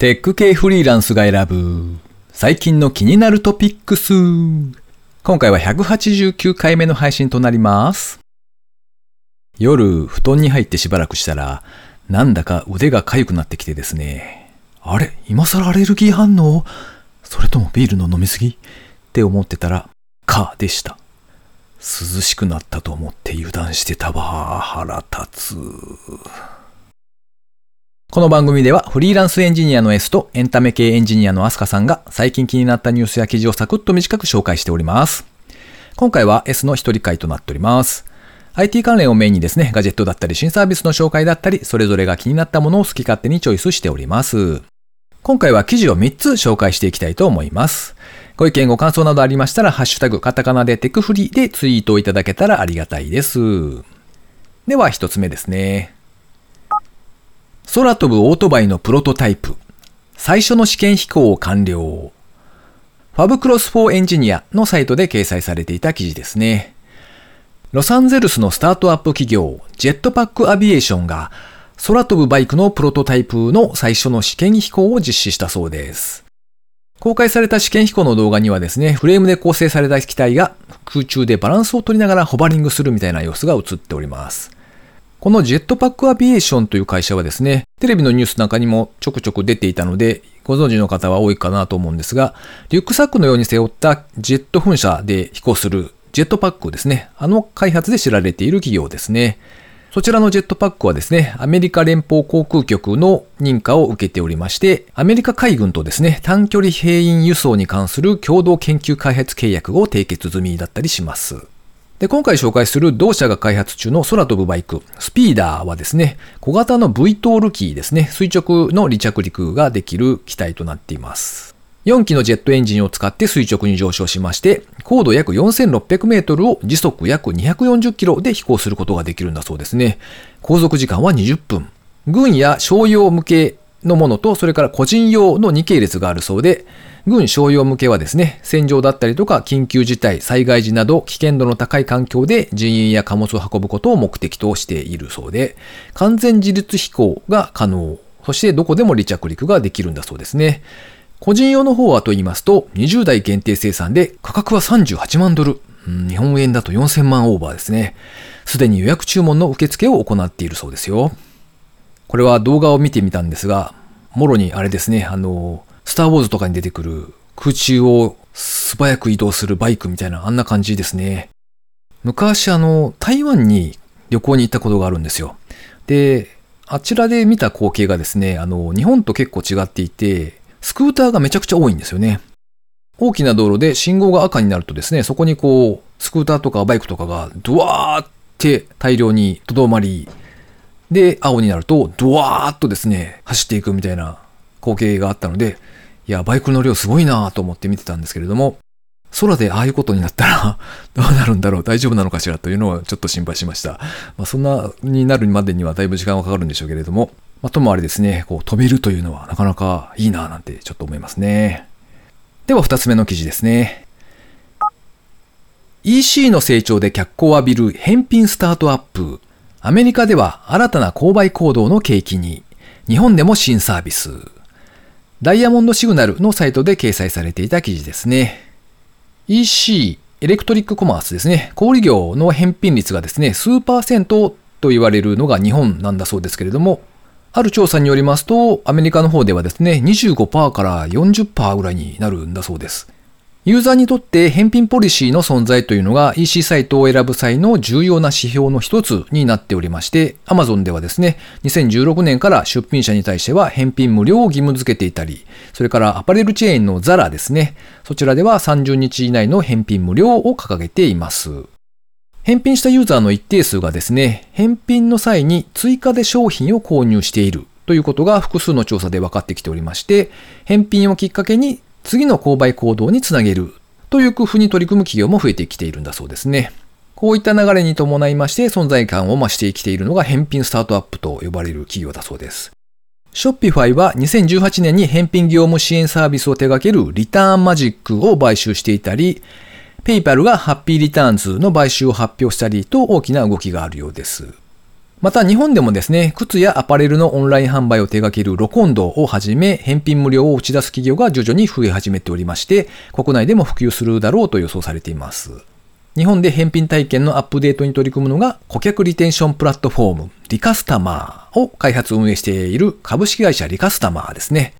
テック系フリーランスが選ぶ最近の気になるトピックス。今回は189回目の配信となります。夜、布団に入ってしばらくしたら、なんだか腕が痒くなってきてですね。あれ今更アレルギー反応？それともビールの飲みすぎ？って思ってたら、かでした。涼しくなったと思って油断してたわ。腹立つ。この番組ではフリーランスエンジニアの S とエンタメ系エンジニアのアスカさんが最近気になったニュースや記事をサクッと短く紹介しております。今回は S の一人会となっております。IT 関連をメインにですね、ガジェットだったり新サービスの紹介だったり、それぞれが気になったものを好き勝手にチョイスしております。今回は記事を3つ紹介していきたいと思います。ご意見ご感想などありましたら、ハッシュタグカタカナでテクフリでツイートをいただけたらありがたいです。では1つ目ですね。空飛ぶオートバイのプロトタイプ。最初の試験飛行を完了。 fabcross for エンジニアのサイトで掲載されていた記事ですね。ロサンゼルスのスタートアップ企業、 Jetpack Aviation が、空飛ぶバイクのプロトタイプの最初の試験飛行を実施したそうです。公開された試験飛行の動画にはですね、フレームで構成された機体が空中でバランスを取りながらホバリングするみたいな様子が映っております。この Jetpack Aviation という会社はですね、テレビのニュースなんかにもちょくちょく出ていたので、ご存知の方は多いかなと思うんですが、リュックサックのように背負ったジェット噴射で飛行するジェットパックですね。あの開発で知られている企業ですね。そちらのジェットパックはですね、アメリカ連邦航空局の認可を受けておりまして、アメリカ海軍とですね、短距離兵員輸送に関する共同研究開発契約を締結済みだったりします。で、今回紹介する同社が開発中の空飛ぶバイク、スピーダーはですね、小型の V トール機ですね、垂直の離着陸ができる機体となっています。4機のジェットエンジンを使って垂直に上昇しまして、高度約4600メートルを時速約240キロで飛行することができるんだそうですね。航続時間は20分。軍や商用向けのものと、それから個人用の2系列があるそうで、軍商用向けはですね、戦場だったりとか緊急事態、災害時など危険度の高い環境で人員や貨物を運ぶことを目的としているそうで、完全自立飛行が可能。そしてどこでも離着陸ができるんだそうですね。個人用の方はと言いますと、20台限定生産で価格は38万ドル。日本円だと4000万オーバーですね。すでに予約注文の受付を行っているそうですよ。これは動画を見てみたんですが、もろにあれですね、あの、スターウォーズとかに出てくる空中を素早く移動するバイクみたいなあんな感じですね。昔あの、台湾に旅行に行ったことがあるんですよ。で、あちらで見た光景がですね、あの、日本と結構違っていて、スクーターがめちゃくちゃ多いんですよね。大きな道路で信号が赤になるとですね、そこにこう、スクーターとかバイクとかがドワーって大量にとどまり、で、青になるとドワーっとですね、走っていくみたいな光景があったので、いや、バイクの量すごいなと思って見てたんですけれども、空でああいうことになったら どうなるんだろう大丈夫なのかしらというのをちょっと心配しました。まあ、そんなになるまでにはだいぶ時間はかかるんでしょうけれども、まあ、ともあれですね、こう飛べるというのはなかなかいいななんてちょっと思いますね。では二つ目の記事ですね。EC の成長で脚光を浴びる返品スタートアップ。アメリカでは新たな購買行動の契機に。日本でも新サービス。ダイヤモンドシグナルのサイトで掲載されていた記事ですね。EC、エレクトリックコマースですね。小売業の返品率がですね、数パーセントと言われるのが日本なんだそうですけれども、ある調査によりますと、アメリカの方ではですね、25%から40%ぐらいになるんだそうです。ユーザーにとって返品ポリシーの存在というのが EC サイトを選ぶ際の重要な指標の一つになっておりまして、Amazon ではですね、2016年から出品者に対しては返品無料を義務付けていたり、それからアパレルチェーンの ZARA ですね、そちらでは30日以内の返品無料を掲げています。返品したユーザーの一定数がですね、返品の際に追加で商品を購入しているということが複数の調査で分かってきておりまして、返品をきっかけに次の購買行動につなげるという工夫に取り組む企業も増えてきているんだそうですね。こういった流れに伴いまして存在感を増してきているのが返品スタートアップと呼ばれる企業だそうです。 Shopify は2018年に返品業務支援サービスを手掛ける Return Magic を買収していたり、 PayPal が Happy Returns の買収を発表したりと大きな動きがあるようです。また日本でもですね、靴やアパレルのオンライン販売を手掛けるロコンドをはじめ、返品無料を打ち出す企業が徐々に増え始めておりまして、国内でも普及するだろうと予想されています。日本で返品体験のアップデートに取り組むのが、顧客リテンションプラットフォーム、リカスタマーを開発運営している株式会社リカスタマーですね。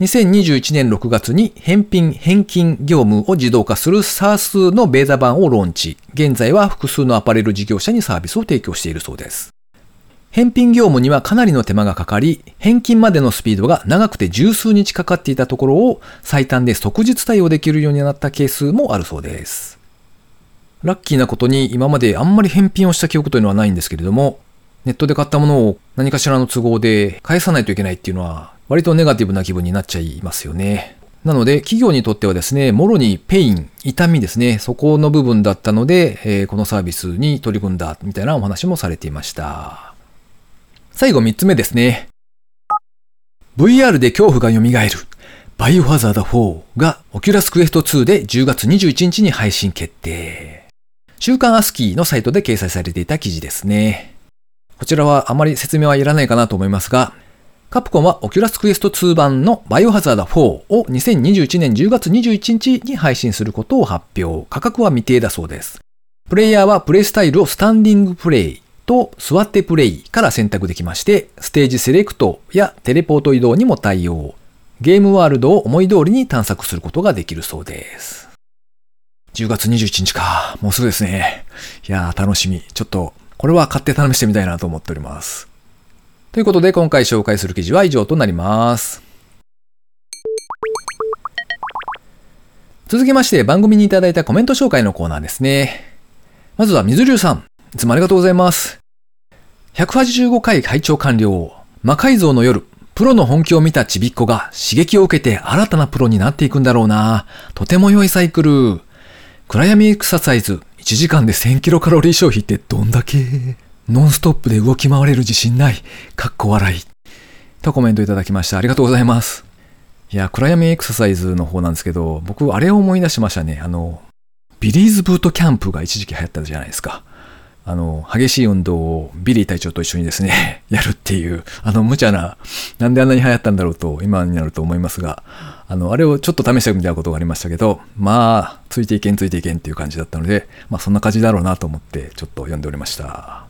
2021年6月に返品返金業務を自動化する SARS のベータ版をローンチ。現在は複数のアパレル事業者にサービスを提供しているそうです。返品業務にはかなりの手間がかかり、返金までのスピードが長くて十数日かかっていたところを最短で即日対応できるようになったケースもあるそうです。ラッキーなことに今まであんまり返品をした記憶というのはないんですけれども、ネットで買ったものを何かしらの都合で返さないといけないっていうのは割とネガティブな気分になっちゃいますよね。なので、企業にとってはですね、もろにペイン、痛みですね、そこの部分だったので、えー、このサービスに取り組んだみたいなお話もされていました。最後3つ目ですね。VR で恐怖が蘇る。バイオハザード4が Oculus Quest 2で10月21日に配信決定。週刊アスキーのサイトで掲載されていた記事ですね。こちらはあまり説明はいらないかなと思いますが、カプコンは Oculus Quest 2版のバイオハザード4を2021年10月21日に配信することを発表。価格は未定だそうです。プレイヤーはプレイスタイルをスタンディングプレイ、と座ってプレイから選択できまして、ステージセレクトやテレポート移動にも対応。ゲームワールドを思い通りに探索することができるそうです。10月21日か。もうすぐですね。いやー楽しみ。ちょっと、これは買って試してみたいなと思っております。ということで今回紹介する記事は以上となります。続きまして番組にいただいたコメント紹介のコーナーですね。まずは水流さん。いつもありがとうございます。185回拝聴完了。魔改造の夜、プロの本気を見たちびっこが刺激を受けて新たなプロになっていくんだろうな。とても良いサイクル。暗闇エクササイズ、1時間で1000キロカロリー消費ってどんだけノンストップで動き回れる自信ない。かっこ笑い。とコメントいただきました。ありがとうございます。いや、暗闇エクササイズの方なんですけど、僕、あれを思い出しましたね。あの、ビリーズブートキャンプが一時期流行ったじゃないですか。あの、激しい運動をビリー隊長と一緒にですね、やるっていう、あの、無茶な、なんであんなに流行ったんだろうと、今になると思いますが、あの、あれをちょっと試してみたことがありましたけど、まあ、ついていけんついていけんっていう感じだったので、まあ、そんな感じだろうなと思って、ちょっと読んでおりました。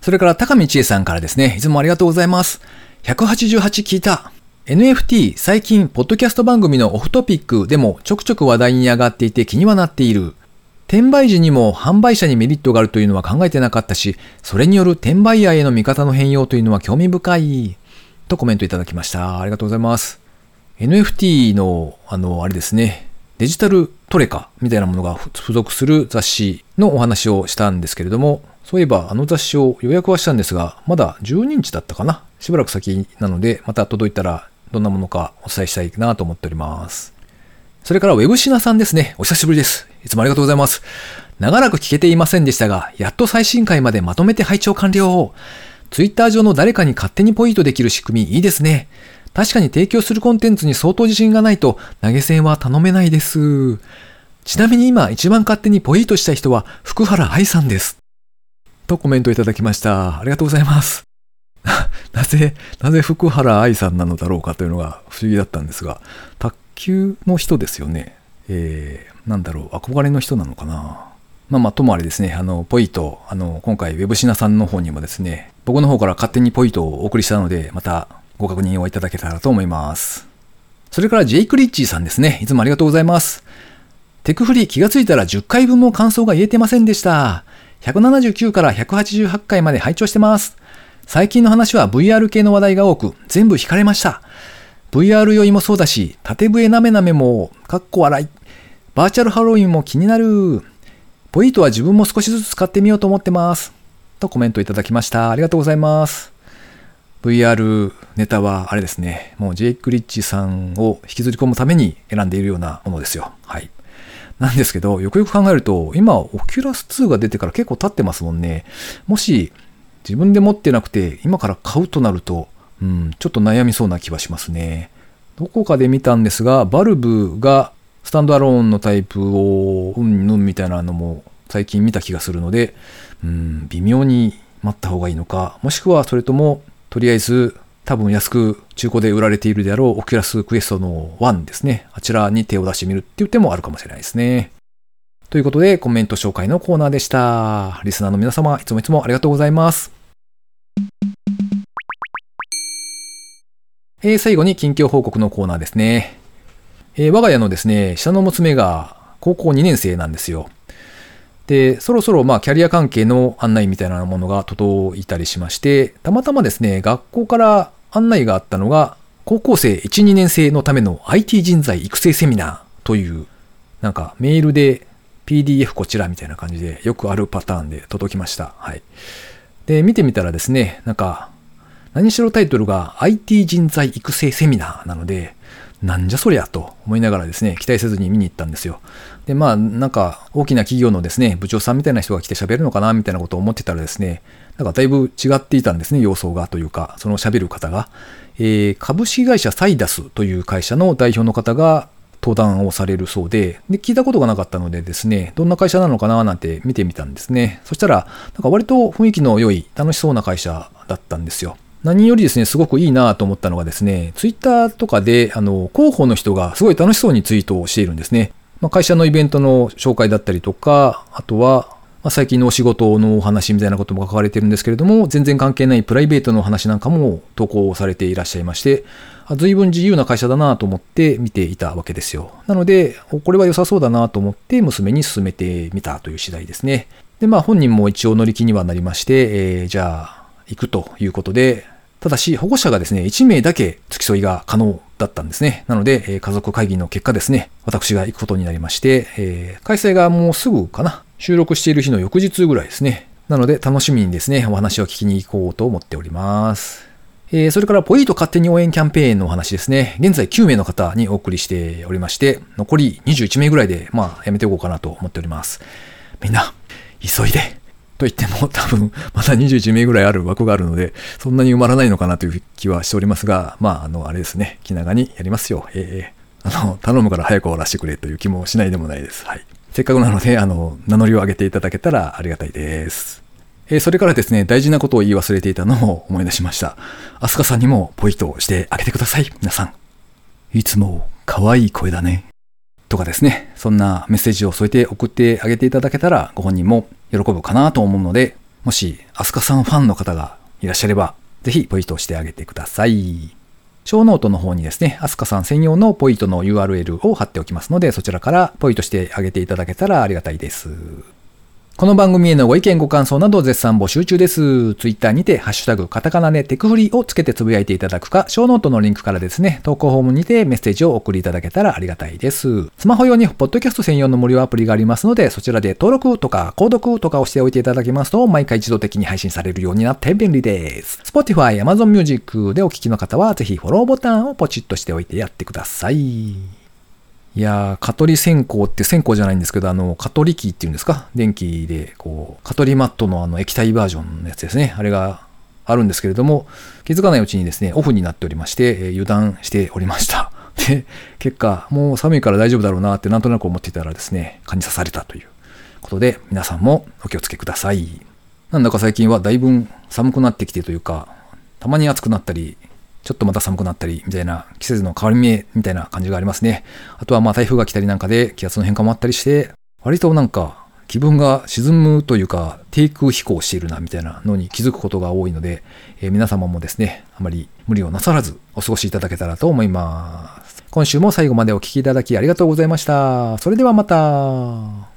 それから、高見千恵さんからですね、いつもありがとうございます。188聞いた。NFT 最近、ポッドキャスト番組のオフトピックでもちょくちょく話題に上がっていて気にはなっている。転売時にも販売者にメリットがあるというのは考えてなかったし、それによる転売ヤーへの見方の変容というのは興味深い。とコメントいただきました。ありがとうございます。NFT の、あの、あれですね、デジタルトレカみたいなものが付属する雑誌のお話をしたんですけれども、そういえばあの雑誌を予約はしたんですが、まだ12日だったかな？しばらく先なので、また届いたらどんなものかお伝えしたいなと思っております。それからウェブシナさんですね。お久しぶりです。いつもありがとうございます。長らく聞けていませんでしたが、やっと最新回までまとめて拝聴完了。ツイッター上の誰かに勝手にポイントできる仕組みいいですね。確かに提供するコンテンツに相当自信がないと投げ銭は頼めないです。ちなみに今一番勝手にポイントした人は福原愛さんです。とコメントいただきました。ありがとうございます。なぜ、なぜ福原愛さんなのだろうかというのが不思議だったんですが、卓球の人ですよね。えー、なんだろう、憧れの人なのかな。まあまあ、ともあれですね、あの、ポイト、あの、今回、ウェブシナさんの方にもですね、僕の方から勝手にポイトをお送りしたので、またご確認をいただけたらと思います。それから、ジェイク・リッチーさんですね。いつもありがとうございます。テクフリ気がついたら10回分も感想が言えてませんでした。179から188回まで拝聴してます。最近の話は VR 系の話題が多く、全部惹かれました。VR 酔いもそうだし、縦笛なめなめも、かっこ笑い。バーチャルハロウィンも気になる。ポイントは自分も少しずつ使ってみようと思ってます。とコメントいただきました。ありがとうございます。VR ネタはあれですね。もうジェイク・リッチさんを引きずり込むために選んでいるようなものですよ。はい。なんですけど、よくよく考えると、今、オキュラス2が出てから結構経ってますもんね。もし、自分で持ってなくて、今から買うとなると、うん、ちょっと悩みそうな気はしますね。どこかで見たんですが、 Valve がスタンドアローンのタイプをうんぬんみたいなのも最近見た気がするので、うん、微妙に待った方がいいのか、もしくはそれとも、とりあえず多分安く中古で売られているであろう Oculus Quest の1ですね。あちらに手を出してみるっていう手もあるかもしれないですね。ということで、コメント紹介のコーナーでした。リスナーの皆様、いつもいつもありがとうございます。えー、最後に近況報告のコーナーですね。えー、我が家のですね、下の娘が高校2年生なんですよ。で、そろそろまあキャリア関係の案内みたいなものが届いたりしまして、たまたまですね、学校から案内があったのが、高校生1、2年生のための IT 人材育成セミナーという、なんかメールで PDF こちらみたいな感じでよくあるパターンで届きました。はい。で、見てみたらですね、なんか、何しろタイトルが IT 人材育成セミナーなので、なんじゃそりゃと思いながらですね、期待せずに見に行ったんですよ。で、まあ、なんか、大きな企業のですね、部長さんみたいな人が来て喋るのかな、みたいなことを思ってたらですね、なんかだいぶ違っていたんですね、様相がというか、その喋る方が。えー、株式会社サイダスという会社の代表の方が登壇をされるそうで、で、聞いたことがなかったのでですね、どんな会社なのかななんて見てみたんですね。そしたら、なんか割と雰囲気の良い、楽しそうな会社だったんですよ。何よりですね、すごくいいなと思ったのがですね、ツイッターとかで、あの、広報の人がすごい楽しそうにツイートをしているんですね。まあ、会社のイベントの紹介だったりとか、あとは、まあ、最近のお仕事のお話みたいなことも書かれてるんですけれども、全然関係ないプライベートの話なんかも投稿されていらっしゃいまして、随分自由な会社だなと思って見ていたわけですよ。なので、これは良さそうだなと思って娘に勧めてみたという次第ですね。で、まあ本人も一応乗り気にはなりまして、えー、じゃあ行くということで、ただし、保護者がですね、1名だけ付き添いが可能だったんですね。なので、え家族会議の結果ですね、私が行くことになりまして、えー、開催がもうすぐかな。収録している日の翌日ぐらいですね。なので、楽しみにですね、お話を聞きに行こうと思っております。えー、それから、ポイート勝手に応援キャンペーンのお話ですね。現在9名の方にお送りしておりまして、残り21名ぐらいで、まあ、やめておこうかなと思っております。みんな、急いでと言っても多分 まだ21名ぐらいある枠があるので、そんなに埋まらないのかなという気はしておりますが、まあ、あの、あれですね、気長にやりますよ。ええー、あの、頼むから早く終わらせてくれという気もしないでもないです。はい。せっかくなので、あの、名乗りを上げていただけたらありがたいです。えー、それからですね、大事なことを言い忘れていたのを 思い出しました。アスカさんにもポイントをしてあげてください。皆さん。いつも可愛い声だね。とかですね、そんなメッセージを添えて送ってあげていただけたら、ご本人も喜ぶかなと思うので、もし、アスカさんファンの方がいらっしゃれば、ぜひポイントをしてあげてください。ショーノートの方にですね、アスカさん専用のポイントの URL を貼っておきますので、そちらからポイントしてあげていただけたらありがたいです。この番組へのご意見ご感想など絶賛募集中です。ツイッターにて、ハッシュタグ、カタカナでテクフリーをつけてつぶやいていただくか、ショーノートのリンクからですね、投稿フォームにてメッセージを送りいただけたらありがたいです。スマホ用にポッドキャスト専用の無料アプリがありますので、そちらで登録とか購読とかをしておいていただきますと、毎回自動的に配信されるようになって便利です。Spotify、Amazon Music でお聞きの方は、ぜひフォローボタンをポチッとしておいてやってください。いやー、蚊取り線香って線香じゃないんですけど、あの、蚊取り機っていうんですか？電気で、こう、蚊取りマットのあの液体バージョンのやつですね。あれがあるんですけれども、気づかないうちにですね、オフになっておりまして、え、油断しておりました。で、結果、もう寒いから大丈夫だろうなってなんとなく思っていたらですね、蚊に刺されたということで、皆さんもお気をつけください。なんだか最近はだいぶ寒くなってきてというか、たまに暑くなったり、ちょっとまた寒くなったり、みたいな季節の変わり目みたいな感じがありますね。あとはまあ台風が来たりなんかで気圧の変化もあったりして、割となんか気分が沈むというか低空飛行しているなみたいなのに気づくことが多いので、えー、皆様もですね、あまり無理をなさらずお過ごしいただけたらと思います。今週も最後までお聴きいただきありがとうございました。それではまた。